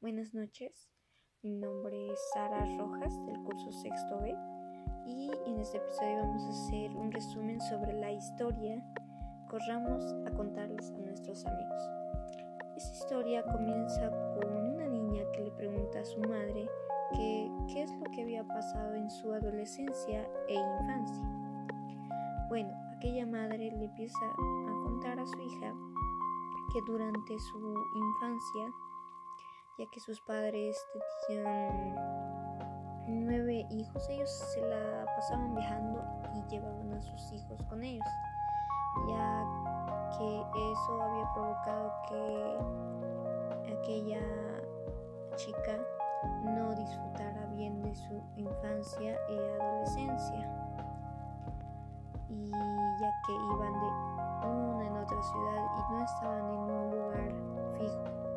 Buenas noches, mi nombre es Sara Rojas del curso sexto B y en este episodio vamos a hacer un resumen sobre la historia. Corramos a contarles a nuestros amigos. Esta historia comienza con una niña que le pregunta a su madre que, qué es lo que había pasado en su adolescencia e infancia. Bueno, aquella madre le empieza a contar a su hija que durante su infancia ya que sus padres tenían nueve hijos, ellos se la pasaban viajando y llevaban a sus hijos con ellos, ya que eso había provocado que aquella chica no disfrutara bien de su infancia y adolescencia, y ya que iban de una en otra ciudad y no estaban en un lugar fijo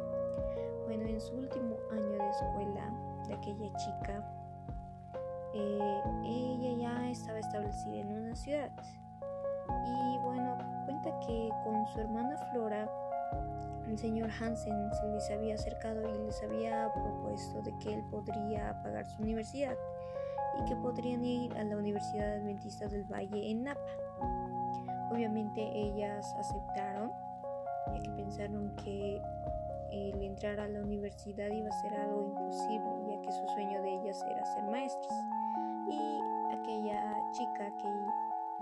bueno, en su último año de escuela de aquella chica, eh, ella ya estaba establecida en una ciudad. Y bueno, cuenta que con su hermana Flora, el señor Hansen se les había acercado y les había propuesto de que él podría pagar su universidad y que podrían ir a la Universidad Adventista del Valle en Napa. Obviamente ellas aceptaron, ya que pensaron que el entrar a la universidad iba a ser algo imposible, ya que su sueño de ellas era ser maestras. Y aquella chica que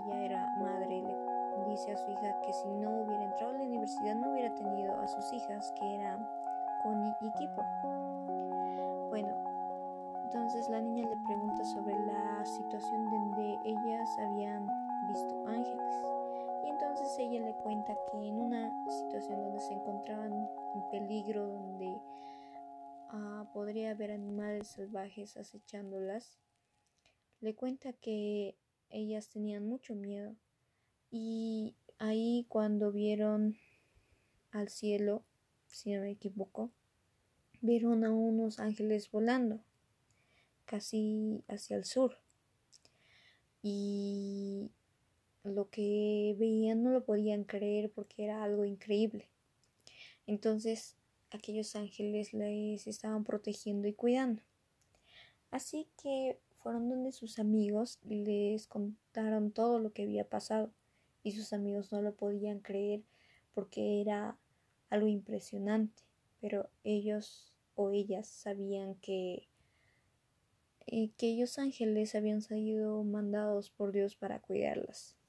ya era madre le dice a su hija que si no hubiera entrado a la universidad no hubiera tenido a sus hijas, que eran Connie y Kipper. Bueno, entonces la niña le pregunta sobre la situación donde ellas habían visto ángeles. Entonces ella le cuenta que en una situación donde se encontraban en peligro, donde uh, podría haber animales salvajes acechándolas, le cuenta que ellas tenían mucho miedo. Y ahí cuando vieron al cielo, si no me equivoco, vieron a unos ángeles volando, casi hacia el sur. Y lo que veían no lo podían creer porque era algo increíble. Entonces aquellos ángeles les estaban protegiendo y cuidando. Así que fueron donde sus amigos les contaron todo lo que había pasado y sus amigos no lo podían creer porque era algo impresionante, pero ellos o ellas sabían que eh, que ellos ángeles habían sido mandados por Dios para cuidarlas.